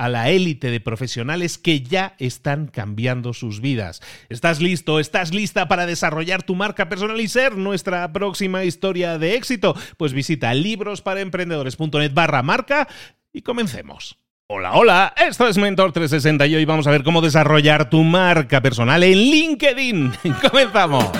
a la élite de profesionales que ya están cambiando sus vidas. ¿Estás listo? ¿Estás lista para desarrollar tu marca personal y ser nuestra próxima historia de éxito? Pues visita librosparaemprendedores.net barra marca y comencemos. Hola, hola, esto es Mentor 360 y hoy vamos a ver cómo desarrollar tu marca personal en LinkedIn. ¡Comenzamos!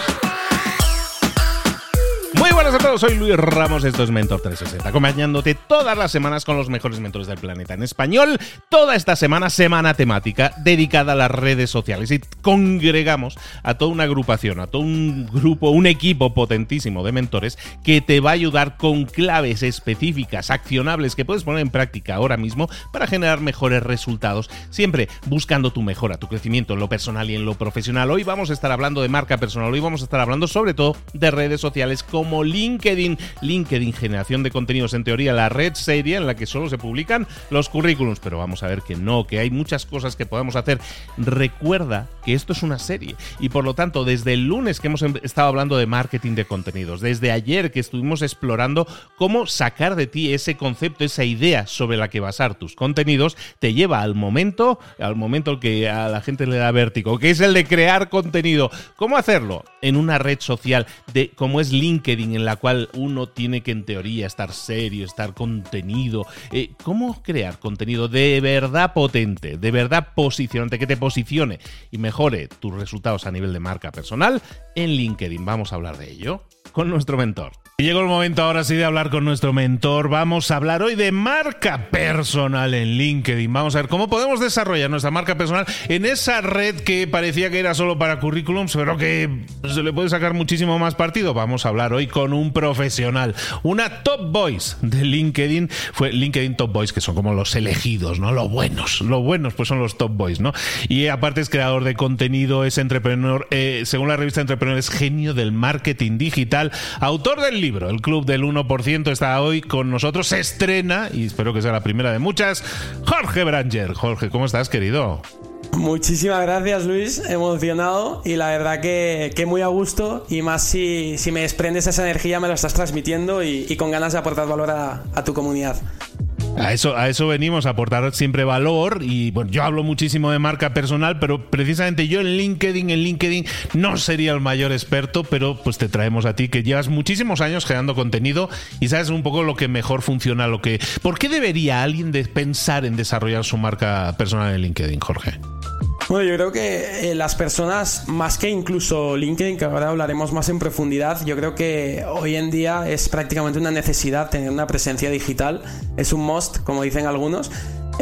Muy buenas a todos, soy Luis Ramos, esto es Mentor 360, acompañándote todas las semanas con los mejores mentores del planeta en español. Toda esta semana, semana temática dedicada a las redes sociales y congregamos a toda una agrupación, a todo un grupo, un equipo potentísimo de mentores que te va a ayudar con claves específicas, accionables que puedes poner en práctica ahora mismo para generar mejores resultados, siempre buscando tu mejora, tu crecimiento en lo personal y en lo profesional. Hoy vamos a estar hablando de marca personal, hoy vamos a estar hablando sobre todo de redes sociales como LinkedIn. LinkedIn, generación de contenidos, en teoría la red seria en la que solo se publican los currículums, pero vamos a ver que no, que hay muchas cosas que podemos hacer. Recuerda que esto es una serie y por lo tanto desde el lunes que hemos em, estado hablando de marketing de contenidos, desde ayer que estuvimos explorando cómo sacar de ti ese concepto, esa idea sobre la que basar tus contenidos, te lleva al momento, al momento que a la gente le da vértigo, que es el de crear contenido. ¿Cómo hacerlo? En una red social de como es LinkedIn en la cual uno tiene que en teoría estar serio, estar contenido. Eh, ¿Cómo crear contenido de verdad potente, de verdad posicionante, que te posicione y mejore tus resultados a nivel de marca personal en LinkedIn? Vamos a hablar de ello con nuestro mentor. Y llegó el momento ahora sí de hablar con nuestro mentor. Vamos a hablar hoy de marca personal en LinkedIn. Vamos a ver cómo podemos desarrollar nuestra marca personal en esa red que parecía que era solo para currículums, pero que se le puede sacar muchísimo más partido. Vamos a hablar hoy con un profesional, una top voice de LinkedIn. Fue LinkedIn Top Voice, que son como los elegidos, ¿no? Los buenos. Los buenos, pues son los top voice, ¿no? Y aparte es creador de contenido, es entrepreneur, eh, según la revista Entrepreneur, es genio del marketing digital, autor del libro el Club del 1% está hoy con nosotros, se estrena, y espero que sea la primera de muchas, Jorge Branger. Jorge, ¿cómo estás, querido? Muchísimas gracias Luis, emocionado y la verdad que, muy a gusto y más si, si, me desprendes esa energía me lo estás transmitiendo y, con ganas de aportar valor a tu comunidad. A eso, a eso venimos, a aportar siempre valor. Y bueno, yo hablo muchísimo de marca personal, pero precisamente yo en LinkedIn, en LinkedIn no sería el mayor experto, pero pues te traemos a ti que llevas muchísimos años creando contenido y sabes un poco lo que mejor funciona, lo que. ¿Por qué debería alguien pensar en desarrollar su marca personal en LinkedIn, Jorge? Bueno, yo creo que eh, las personas, más que incluso LinkedIn, que ahora hablaremos más en profundidad, yo creo que hoy en día es prácticamente una necesidad tener una presencia digital. Es un must, como dicen algunos.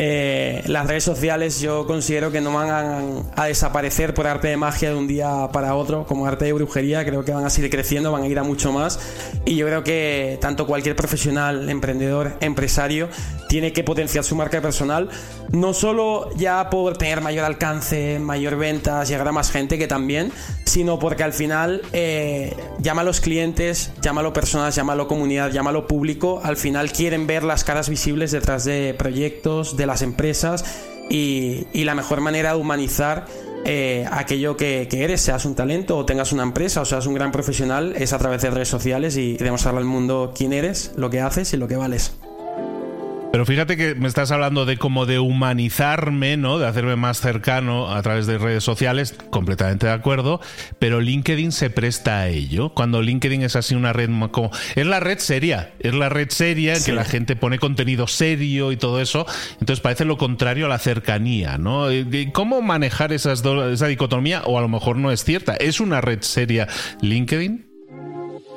Eh, las redes sociales yo considero que no van a, desaparecer por arte de magia de un día para otro, como arte de brujería, creo que van a seguir creciendo, van a ir a mucho más. Y yo creo que tanto cualquier profesional, emprendedor, empresario, tiene que potenciar su marca personal, no solo ya por tener mayor alcance, mayor ventas, llegar a más gente que también, sino porque al final eh, llama a los clientes, llámalo personas, llámalo comunidad, llámalo público, al final quieren ver las caras visibles detrás de proyectos, de las empresas y, la mejor manera de humanizar eh, aquello que, eres, seas un talento o tengas una empresa o seas un gran profesional, es a través de redes sociales y demostrarle al mundo quién eres, lo que haces y lo que vales. Pero fíjate que me estás hablando de como de humanizarme, ¿no? De hacerme más cercano a través de redes sociales, completamente de acuerdo, pero LinkedIn se presta a ello. Cuando LinkedIn es así una red como es la red seria, es la red seria en que la gente pone contenido serio y todo eso, entonces parece lo contrario a la cercanía, ¿no? ¿Cómo manejar esas esa dicotomía o a lo mejor no es cierta? ¿Es una red seria LinkedIn?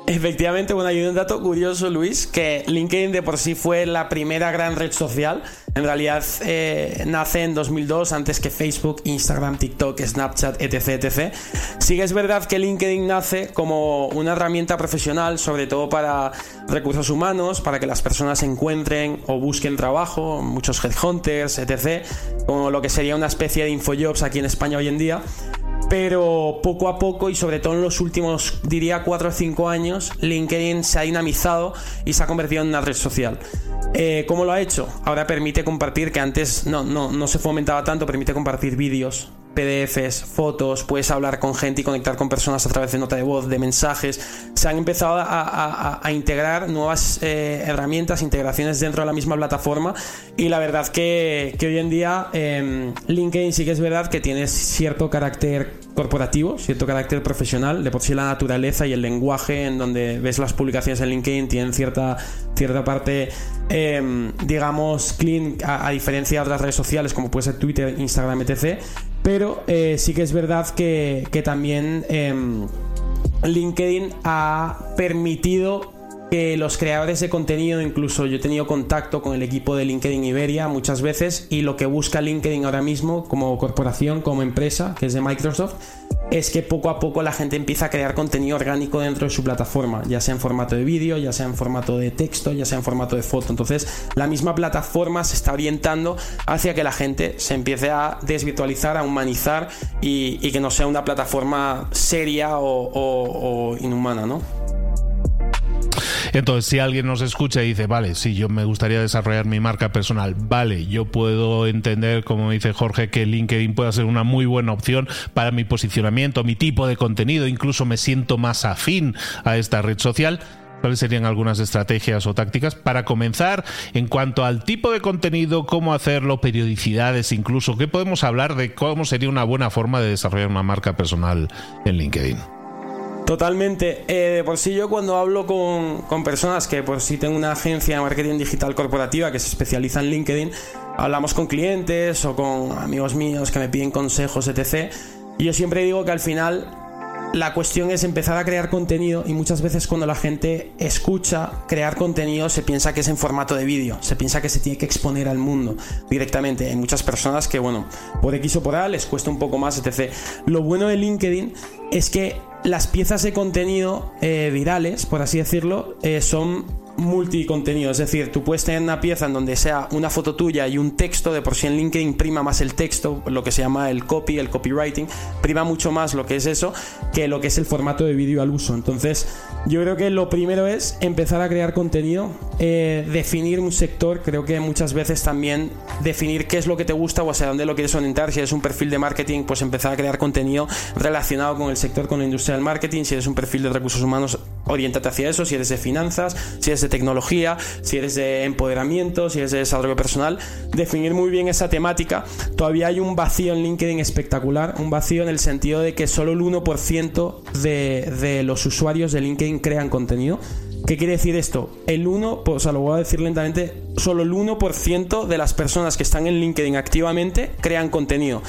Efectivamente, bueno, hay un dato curioso, Luis, que LinkedIn de por sí fue la primera gran red social. En realidad eh, nace en 2002, antes que Facebook, Instagram, TikTok, Snapchat, etc, etc. Sí que es verdad que LinkedIn nace como una herramienta profesional, sobre todo para recursos humanos, para que las personas encuentren o busquen trabajo, muchos headhunters, etc. Como lo que sería una especie de infojobs aquí en España hoy en día pero poco a poco y sobre todo en los últimos, diría, 4 o 5 años, LinkedIn se ha dinamizado y se ha convertido en una red social. Eh, ¿Cómo lo ha hecho? Ahora permite compartir, que antes no, no, no se fomentaba tanto, permite compartir vídeos, PDFs, fotos, puedes hablar con gente y conectar con personas a través de nota de voz, de mensajes. Se han empezado a, integrar nuevas eh, herramientas, integraciones dentro de la misma plataforma y la verdad que, hoy en día em, LinkedIn sí que es verdad que tiene cierto carácter corporativo, cierto carácter profesional, de por sí la naturaleza y el lenguaje en donde ves las publicaciones en LinkedIn tienen cierta, cierta parte, em, digamos, clean, a, a diferencia de otras redes sociales como puede ser Twitter, Instagram, etc. Pero eh, sí que es verdad que, también em, LinkedIn ha permitido que los creadores de contenido, incluso yo he tenido contacto con el equipo de LinkedIn Iberia muchas veces y lo que busca LinkedIn ahora mismo como corporación, como empresa, que es de Microsoft, es que poco a poco la gente empieza a crear contenido orgánico dentro de su plataforma, ya sea en formato de vídeo, ya sea en formato de texto, ya sea en formato de foto. Entonces, la misma plataforma se está orientando hacia que la gente se empiece a desvirtualizar, a humanizar y, que no sea una plataforma seria o, o inhumana, ¿no? Entonces, si alguien nos escucha y dice, vale, sí, yo me gustaría desarrollar mi marca personal, vale, yo puedo entender, como dice Jorge, que LinkedIn puede ser una muy buena opción para mi posicionamiento, mi tipo de contenido, incluso me siento más afín a esta red social. ¿Cuáles serían algunas estrategias o tácticas para comenzar en cuanto al tipo de contenido, cómo hacerlo, periodicidades incluso? ¿Qué podemos hablar de cómo sería una buena forma de desarrollar una marca personal en LinkedIn? Totalmente. Eh, de por sí yo cuando hablo con, personas que por sí tengo una agencia de marketing digital corporativa que se especializa en LinkedIn, hablamos con clientes o con amigos míos que me piden consejos, etc. Y yo siempre digo que al final la cuestión es empezar a crear contenido y muchas veces cuando la gente escucha crear contenido se piensa que es en formato de vídeo, se piensa que se tiene que exponer al mundo directamente. Hay muchas personas que, bueno, por X o por A les cuesta un poco más, etc. Lo bueno de LinkedIn es que las piezas de contenido eh, virales, por así decirlo, eh, son multicontenido, es decir, tú puedes tener una pieza en donde sea una foto tuya y un texto, de por sí en LinkedIn prima más el texto, lo que se llama el copy, el copywriting, prima mucho más lo que es eso que lo que es el formato de vídeo al uso. Entonces, yo creo que lo primero es empezar a crear contenido, eh, definir un sector, creo que muchas veces también definir qué es lo que te gusta o hacia dónde lo quieres orientar, si eres un perfil de marketing, pues empezar a crear contenido relacionado con el sector, con la industria del marketing, si eres un perfil de recursos humanos, orientate hacia eso, si eres de finanzas, si eres de tecnología, si eres de empoderamiento, si eres de desarrollo personal, definir muy bien esa temática. Todavía hay un vacío en LinkedIn espectacular, un vacío en el sentido de que solo el 1% de, de los usuarios de LinkedIn crean contenido. ¿Qué quiere decir esto? El 1, pues, o sea, lo voy a decir lentamente, solo el 1% de las personas que están en LinkedIn activamente crean contenido.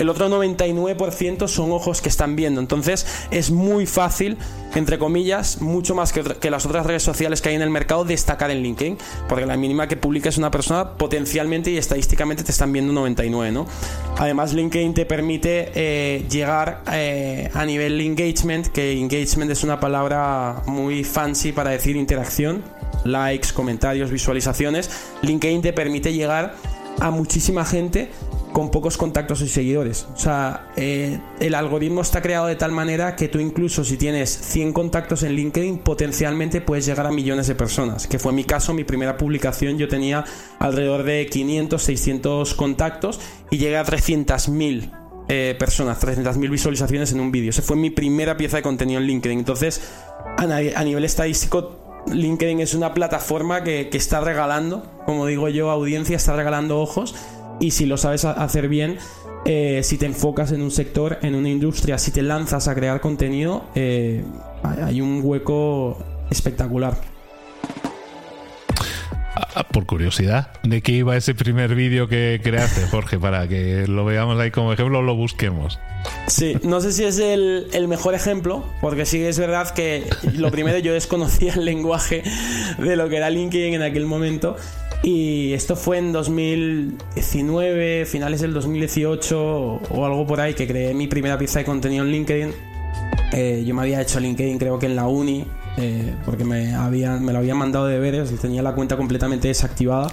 El otro 99% son ojos que están viendo. Entonces es muy fácil, entre comillas, mucho más que, las otras redes sociales que hay en el mercado, destacar en LinkedIn. Porque la mínima que publiques una persona, potencialmente y estadísticamente te están viendo 99, ¿no? Además, LinkedIn te permite eh, llegar eh, a nivel engagement, que engagement es una palabra muy fancy para decir interacción likes, comentarios, visualizaciones, LinkedIn te permite llegar a muchísima gente con pocos contactos y seguidores. O sea, eh, el algoritmo está creado de tal manera que tú incluso si tienes 100 contactos en LinkedIn, potencialmente puedes llegar a millones de personas. Que fue mi caso, mi primera publicación, yo tenía alrededor de 500, 600 contactos y llegué a 300.000 eh, personas, 300.000 visualizaciones en un vídeo. Esa fue mi primera pieza de contenido en LinkedIn. Entonces, a, nivel estadístico, LinkedIn es una plataforma que, que está regalando, como digo yo, audiencia, está regalando ojos y si lo sabes hacer bien, eh, si te enfocas en un sector, en una industria, si te lanzas a crear contenido, eh, hay un hueco espectacular. Ah, por curiosidad, ¿de qué iba ese primer vídeo que creaste, Jorge? Para que lo veamos ahí como ejemplo, lo busquemos. Sí, no sé si es el, el, mejor ejemplo, porque sí es verdad que lo primero yo desconocía el lenguaje de lo que era LinkedIn en aquel momento y esto fue en 2019, finales del 2018 o algo por ahí, que creé mi primera pieza de contenido en LinkedIn. Eh, yo me había hecho LinkedIn creo que en la uni, eh, porque me, habían, me lo habían mandado de deberes tenía la cuenta completamente desactivada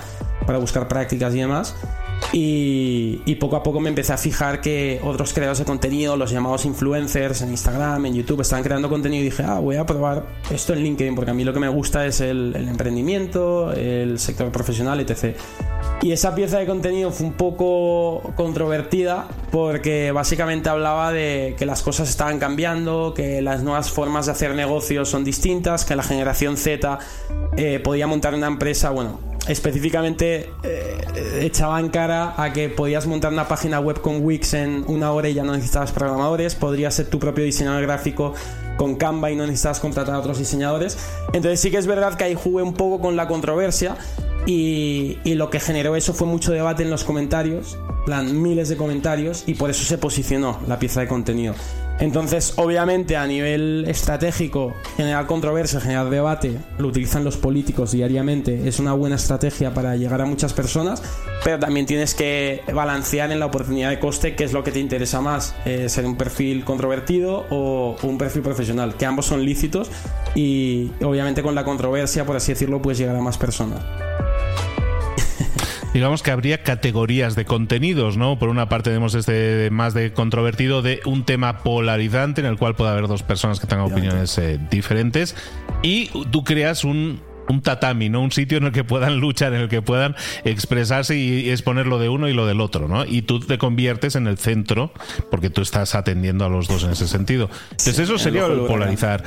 para buscar prácticas y demás. Y, poco a poco me empecé a fijar que otros creadores de contenido, los llamados influencers en Instagram, en YouTube, estaban creando contenido y dije, ah, voy a probar esto en LinkedIn porque a mí lo que me gusta es el, emprendimiento, el sector profesional, etc. Y esa pieza de contenido fue un poco controvertida porque básicamente hablaba de que las cosas estaban cambiando, que las nuevas formas de hacer negocios son distintas, que la generación Z eh, podía montar una empresa, bueno, específicamente eh, echaba en cara a que podías montar una página web con Wix en una hora y ya no necesitabas programadores, podrías ser tu propio diseñador gráfico con Canva y no necesitabas contratar a otros diseñadores. Entonces sí que es verdad que ahí jugué un poco con la controversia y, y lo que generó eso fue mucho debate en los comentarios, plan miles de comentarios y por eso se posicionó la pieza de contenido. Entonces, obviamente, a nivel estratégico, generar controversia, generar debate, lo utilizan los políticos diariamente, es una buena estrategia para llegar a muchas personas, pero también tienes que balancear en la oportunidad de coste qué es lo que te interesa más, eh, ser un perfil controvertido o un perfil profesional, que ambos son lícitos y obviamente con la controversia, por así decirlo, puedes llegar a más personas digamos que habría categorías de contenidos, ¿no? Por una parte tenemos este más de controvertido de un tema polarizante en el cual puede haber dos personas que tengan opiniones eh, diferentes y tú creas un un tatami, ¿no? Un sitio en el que puedan luchar, en el que puedan expresarse y exponer lo de uno y lo del otro, ¿no? Y tú te conviertes en el centro porque tú estás atendiendo a los dos en ese sentido. Entonces eso sería el polarizar.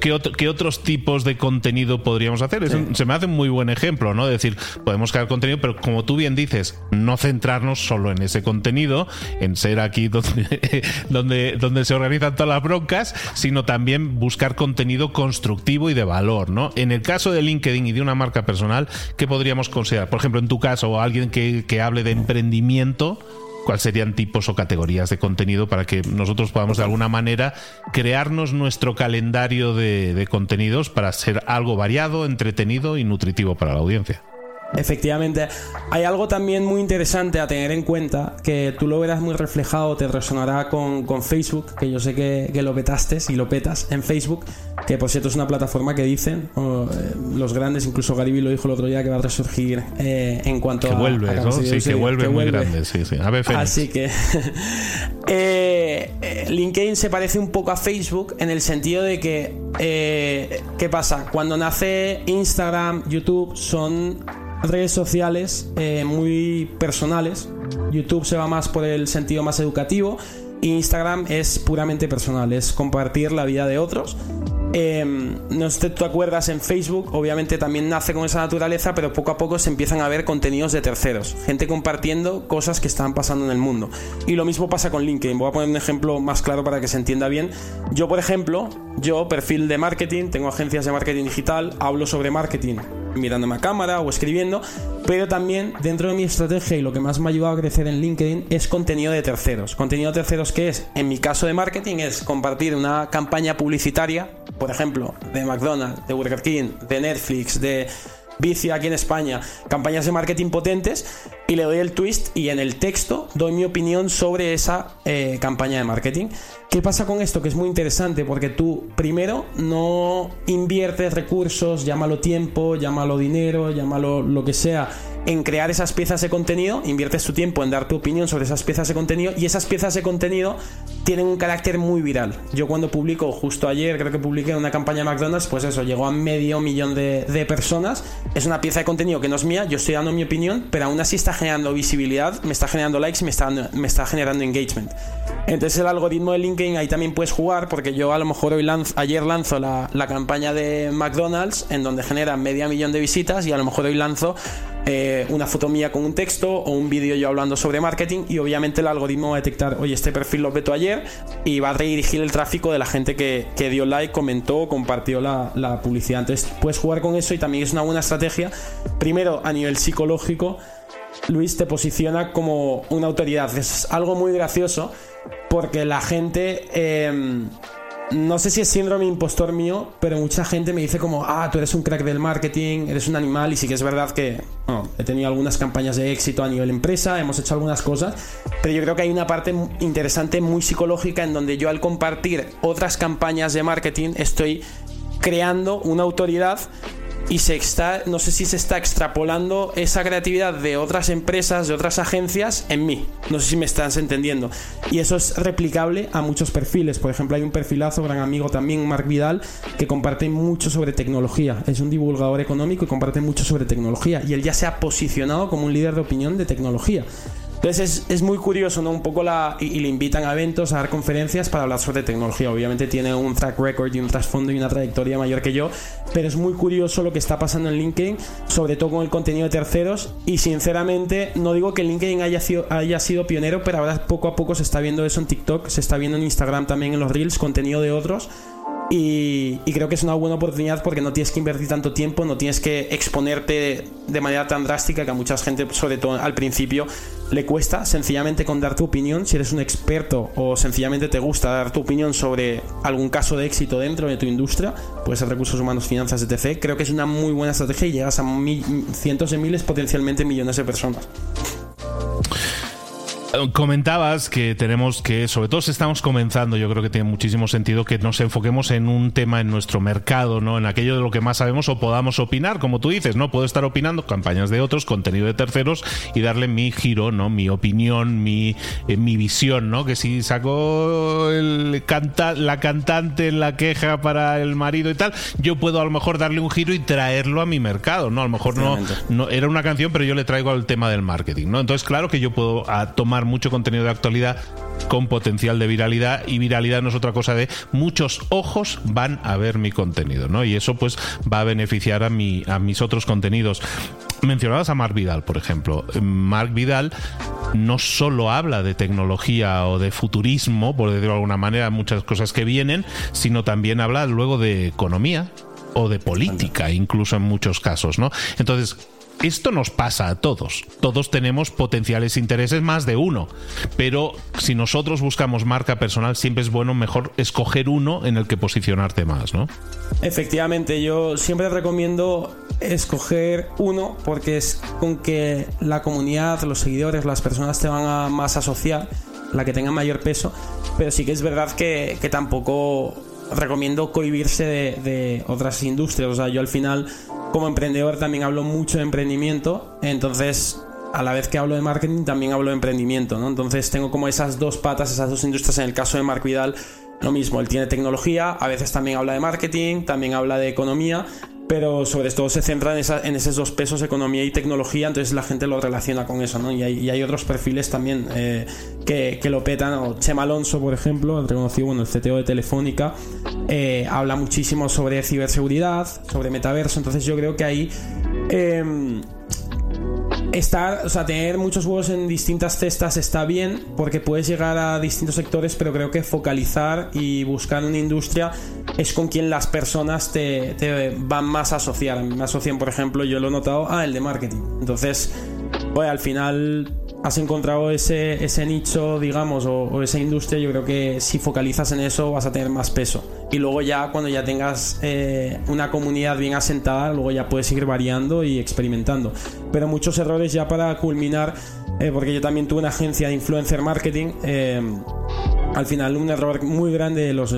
¿Qué, otros tipos de contenido podríamos hacer? se me hace un muy buen ejemplo, ¿no? Decir, podemos crear contenido, pero como tú bien dices, no centrarnos solo en ese contenido, en ser aquí donde, donde, donde se organizan todas las broncas, sino también buscar contenido constructivo y de valor, ¿no? En el caso de LinkedIn, y de una marca personal, ¿qué podríamos considerar? Por ejemplo, en tu caso, o alguien que, hable de emprendimiento, cuáles serían tipos o categorías de contenido para que nosotros podamos de alguna manera crearnos nuestro calendario de contenidos para ser algo variado, entretenido y nutritivo para la audiencia. Efectivamente, hay algo también muy interesante a tener en cuenta, que tú lo verás muy reflejado, te resonará con, Facebook, que yo sé que, lo petaste y lo petas en Facebook, que por cierto es una plataforma que dicen eh, los grandes, incluso Gariby lo dijo el otro día, que va a resurgir eh, en cuanto que vuelve, a... ¿no? Sí, que vuelve muy grande, sí, sí. A ver, Así que eh, LinkedIn se parece un poco a Facebook en el sentido de que, ¿qué pasa? Cuando nace Instagram, YouTube, son redes sociales eh, muy personales. YouTube se va más por el sentido más educativo. Instagram es puramente personal, es compartir la vida de otros. Em, no sé si tú acuerdas en Facebook, obviamente también nace con esa naturaleza, pero poco a poco se empiezan a ver contenidos de terceros, gente compartiendo cosas que están pasando en el mundo. Y lo mismo pasa con LinkedIn. Voy a poner un ejemplo más claro para que se entienda bien. Yo, por ejemplo, yo, perfil de marketing, tengo agencias de marketing digital, hablo sobre marketing mirándome a cámara o escribiendo, pero también dentro de mi estrategia y lo que más me ha ayudado a crecer en LinkedIn es contenido de terceros. Contenido de terceros que es, en mi caso de marketing, es compartir una campaña publicitaria, por ejemplo, de McDonald's, de Burger King, de Netflix, de vicio aquí en España, campañas de marketing potentes, y le doy el twist y en el texto doy mi opinión sobre esa eh, campaña de marketing. ¿Qué pasa con esto? Que es muy interesante porque tú primero no inviertes recursos, llámalo tiempo, llámalo dinero, llámalo lo que sea en crear esas piezas de contenido, inviertes tu tiempo en dar tu opinión sobre esas piezas de contenido y esas piezas de contenido tienen un carácter muy viral. Yo cuando publico, justo ayer creo que publiqué una campaña de McDonald's, pues eso, llegó a medio millón de, de personas. Es una pieza de contenido que no es mía, yo estoy dando mi opinión, pero aún así está generando visibilidad, me está generando likes me está, me está generando engagement. Entonces el algoritmo de LinkedIn ahí también puedes jugar porque yo a lo mejor hoy ayer lanzo la, la campaña de McDonald's en donde genera media millón de visitas y a lo mejor hoy lanzo eh, una foto mía con un texto o un vídeo yo hablando sobre marketing y obviamente el algoritmo va a detectar, oye, este perfil lo veto ayer y va a redirigir el tráfico de la gente que, dio like, comentó compartió la, la, publicidad. Entonces puedes jugar con eso y también es una buena estrategia. Primero, a nivel psicológico, Luis te posiciona como una autoridad. Es algo muy gracioso porque la gente... Eh, no sé si es síndrome impostor mío, pero mucha gente me dice como, ah, tú eres un crack del marketing, eres un animal, y sí que es verdad que he tenido algunas campañas de éxito a nivel empresa, hemos hecho algunas cosas, pero yo creo que hay una parte interesante, muy psicológica, en donde yo al compartir otras campañas de marketing estoy creando una autoridad y se está, no sé si se está extrapolando esa creatividad de otras empresas, de otras agencias en mí. No sé si me estás entendiendo. Y eso es replicable a muchos perfiles. Por ejemplo, hay un perfilazo, gran amigo también, Mark Vidal, que comparte mucho sobre tecnología. Es un divulgador económico y comparte mucho sobre tecnología. Y él ya se ha posicionado como un líder de opinión de tecnología. Entonces es, muy curioso, ¿no? Un poco la. Y, le invitan a eventos, a dar conferencias para hablar sobre tecnología. Obviamente tiene un track record y un trasfondo y una trayectoria mayor que yo, pero es muy curioso lo que está pasando en LinkedIn, sobre todo con el contenido de terceros. Y sinceramente, no digo que LinkedIn haya sido, haya sido pionero, pero ahora poco a poco se está viendo eso en TikTok, se está viendo en Instagram también en los Reels, contenido de otros. Y, creo que es una buena oportunidad porque no tienes que invertir tanto tiempo, no tienes que exponerte de manera tan drástica que a mucha gente, sobre todo al principio, le cuesta sencillamente con dar tu opinión. Si eres un experto o sencillamente te gusta dar tu opinión sobre algún caso de éxito dentro de tu industria, puede ser recursos humanos, finanzas, etc. Creo que es una muy buena estrategia y llegas a cientos de miles, potencialmente millones de personas. Comentabas que tenemos que, sobre todo si estamos comenzando, yo creo que tiene muchísimo sentido que nos enfoquemos en un tema en nuestro mercado, ¿no? En aquello de lo que más sabemos o podamos opinar, como tú dices, ¿no? Puedo estar opinando campañas de otros, contenido de terceros y darle mi giro, ¿no? Mi opinión, mi, eh, mi visión, ¿no? Que si sacó el canta la cantante en la queja para el marido y tal, yo puedo a lo mejor darle un giro y traerlo a mi mercado, ¿no? A lo mejor no, no era una canción, pero yo le traigo al tema del marketing, ¿no? Entonces, claro que yo puedo a, tomar mucho contenido de actualidad con potencial de viralidad y viralidad no es otra cosa de muchos ojos van a ver mi contenido, ¿no? Y eso pues va a beneficiar a, mi, a mis otros contenidos. Mencionabas a Mark Vidal, por ejemplo. Mark Vidal no solo habla de tecnología o de futurismo, por decirlo de alguna manera, muchas cosas que vienen, sino también habla luego de economía o de política, incluso en muchos casos, ¿no? Entonces, esto nos pasa a todos. Todos tenemos potenciales intereses, más de uno. Pero si nosotros buscamos marca personal, siempre es bueno mejor escoger uno en el que posicionarte más, ¿no? Efectivamente, yo siempre recomiendo escoger uno porque es con que la comunidad, los seguidores, las personas te van a más asociar, la que tenga mayor peso. Pero sí que es verdad que, tampoco recomiendo cohibirse de, otras industrias. O sea, yo al final como emprendedor también hablo mucho de emprendimiento, entonces a la vez que hablo de marketing también hablo de emprendimiento, ¿no? Entonces tengo como esas dos patas, esas dos industrias. En el caso de Mark Vidal, lo mismo, él tiene tecnología, a veces también habla de marketing, también habla de economía, pero sobre todo se centra en, esos dos pesos, economía y tecnología, entonces la gente lo relaciona con eso, ¿no? Y hay, otros perfiles también eh, que, lo petan, o Chema Alonso, por ejemplo, el reconocido, bueno, el CTO de Telefónica, eh, habla muchísimo sobre ciberseguridad, sobre metaverso, entonces yo creo que ahí... Em, estar, o sea, tener muchos huevos en distintas cestas está bien porque puedes llegar a distintos sectores, pero creo que focalizar y buscar una industria es con quien las personas te, van más a asociar. Me asocian, por ejemplo, yo lo he notado, a el de marketing. Entonces, pues al final has encontrado ese, ese nicho, digamos, o, esa industria, yo creo que si focalizas en eso vas a tener más peso. Y luego ya cuando ya tengas eh, una comunidad bien asentada, luego ya puedes seguir variando y experimentando. Pero muchos errores ya para culminar, eh, porque yo también tuve una agencia de influencer marketing, eh, al final un error muy grande de los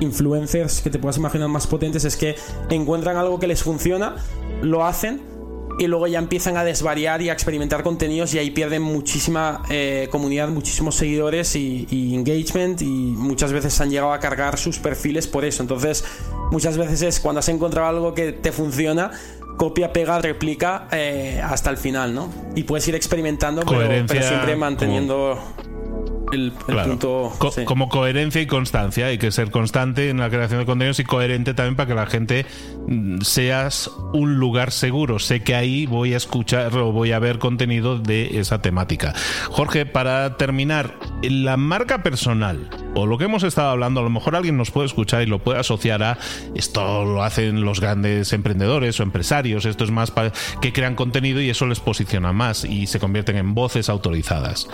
influencers que te puedas imaginar más potentes es que encuentran algo que les funciona, lo hacen y luego ya empiezan a desvariar y a experimentar contenidos y ahí pierden muchísima eh, comunidad, muchísimos seguidores y, engagement y muchas veces han llegado a cargar sus perfiles por eso. Entonces, muchas veces es cuando has encontrado algo que te funciona, copia, pega, replica eh, hasta el final, ¿no? Y puedes ir experimentando, pero, siempre manteniendo el, punto. Como coherencia y constancia. Hay que ser constante en la creación de contenidos y coherente también para que la gente seas un lugar seguro. Sé que ahí voy a escuchar o voy a ver contenido de esa temática. Jorge, para terminar, la marca personal o lo que hemos estado hablando, a lo mejor alguien nos puede escuchar y lo puede asociar a esto lo hacen los grandes emprendedores o empresarios, esto es más para que crean contenido y eso les posiciona más y se convierten en voces autorizadas.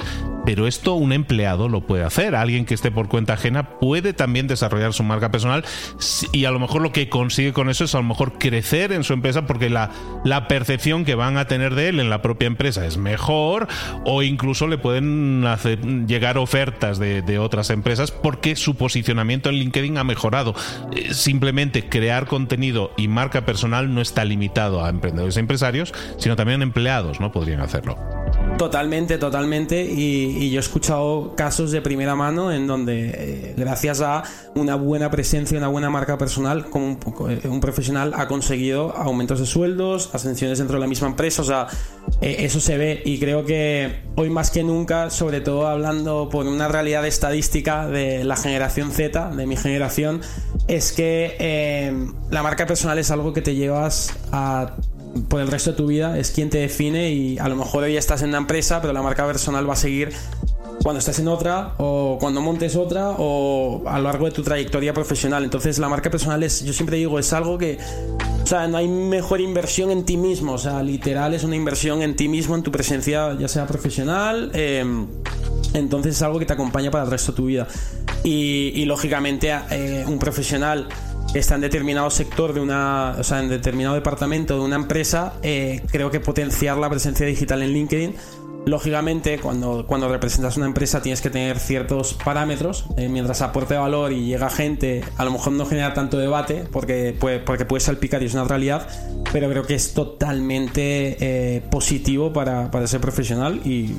Pero esto un empleado lo puede hacer, alguien que esté por cuenta ajena puede también desarrollar su marca personal y a lo mejor lo que consigue con eso es a lo mejor crecer en su empresa porque la, percepción que van a tener de él en la propia empresa es mejor o incluso le pueden hacer, llegar ofertas de, otras empresas porque su posicionamiento en LinkedIn ha mejorado. Eh, simplemente crear contenido y marca personal no está limitado a emprendedores y empresarios, sino también empleados, ¿no? Podrían hacerlo. Totalmente, totalmente. Y, yo he escuchado casos de primera mano en donde, eh, gracias a una buena presencia, una buena marca personal, como un, eh, un, profesional ha conseguido aumentos de sueldos, ascensiones dentro de la misma empresa. O sea, eh, eso se ve. Y creo que hoy más que nunca, sobre todo hablando por una realidad estadística de la generación Z, de mi generación, es que la marca personal es algo que te llevas por el resto de tu vida, es quien te define y a lo mejor hoy estás en una empresa, pero la marca personal va a seguir cuando estés en otra o cuando montes otra o a lo largo de tu trayectoria profesional. Entonces la marca personal es, yo siempre digo, es algo que, o sea, no hay mejor inversión en ti mismo, o sea, literal es una inversión en ti mismo, en tu presencia, ya sea profesional. Em, entonces es algo que te acompaña para el resto de tu vida. Y, lógicamente eh, un profesional está en determinado sector de una, o sea, en determinado departamento de una empresa, eh, creo que potenciar la presencia digital en LinkedIn Lógicamente, cuando, cuando representas una empresa tienes que tener ciertos parámetros. Eh, mientras aporte valor y llega gente, a lo mejor no genera tanto debate porque puede, porque puede salpicar y es una realidad, pero creo que es totalmente eh, positivo para, para, ser profesional y,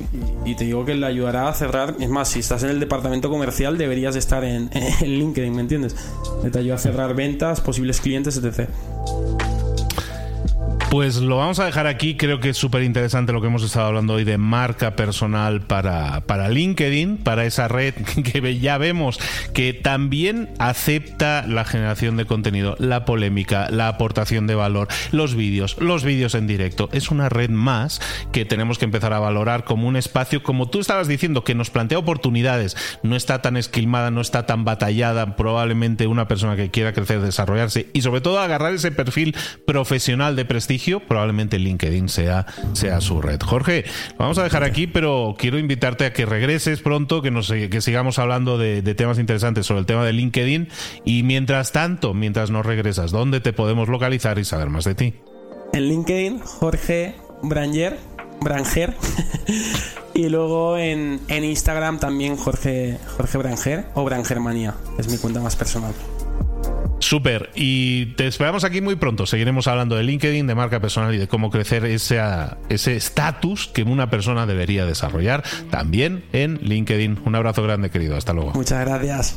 te digo que le ayudará a cerrar. Es más, si estás en el departamento comercial deberías estar en, en LinkedIn, ¿me entiendes? Te ayuda a cerrar ventas, posibles clientes, etc. Pues lo vamos a dejar aquí. Creo que es súper interesante lo que hemos estado hablando hoy de marca personal para, para LinkedIn, para esa red que ya vemos que también acepta la generación de contenido, la polémica, la aportación de valor, los vídeos, los vídeos en directo. Es una red más que tenemos que empezar a valorar como un espacio, como tú estabas diciendo, que nos plantea oportunidades. No está tan esquilmada, no está tan batallada. Probablemente una persona que quiera crecer, desarrollarse y sobre todo agarrar ese perfil profesional de prestigio probablemente LinkedIn sea, sea su red. Jorge, vamos a dejar aquí, pero quiero invitarte a que regreses pronto, que, nos, que sigamos hablando de, temas interesantes sobre el tema de LinkedIn. Y mientras tanto, mientras nos regresas, ¿dónde te podemos localizar y saber más de ti? En LinkedIn, Jorge Branger, Branger. y luego en, en, Instagram también Jorge, Jorge Branger o Brangermanía. Es mi cuenta más personal. Súper. Y te esperamos aquí muy pronto. Seguiremos hablando de LinkedIn, de marca personal y de cómo crecer ese estatus que una persona debería desarrollar también en LinkedIn. Un abrazo grande, querido. Hasta luego. Muchas gracias.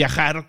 viajar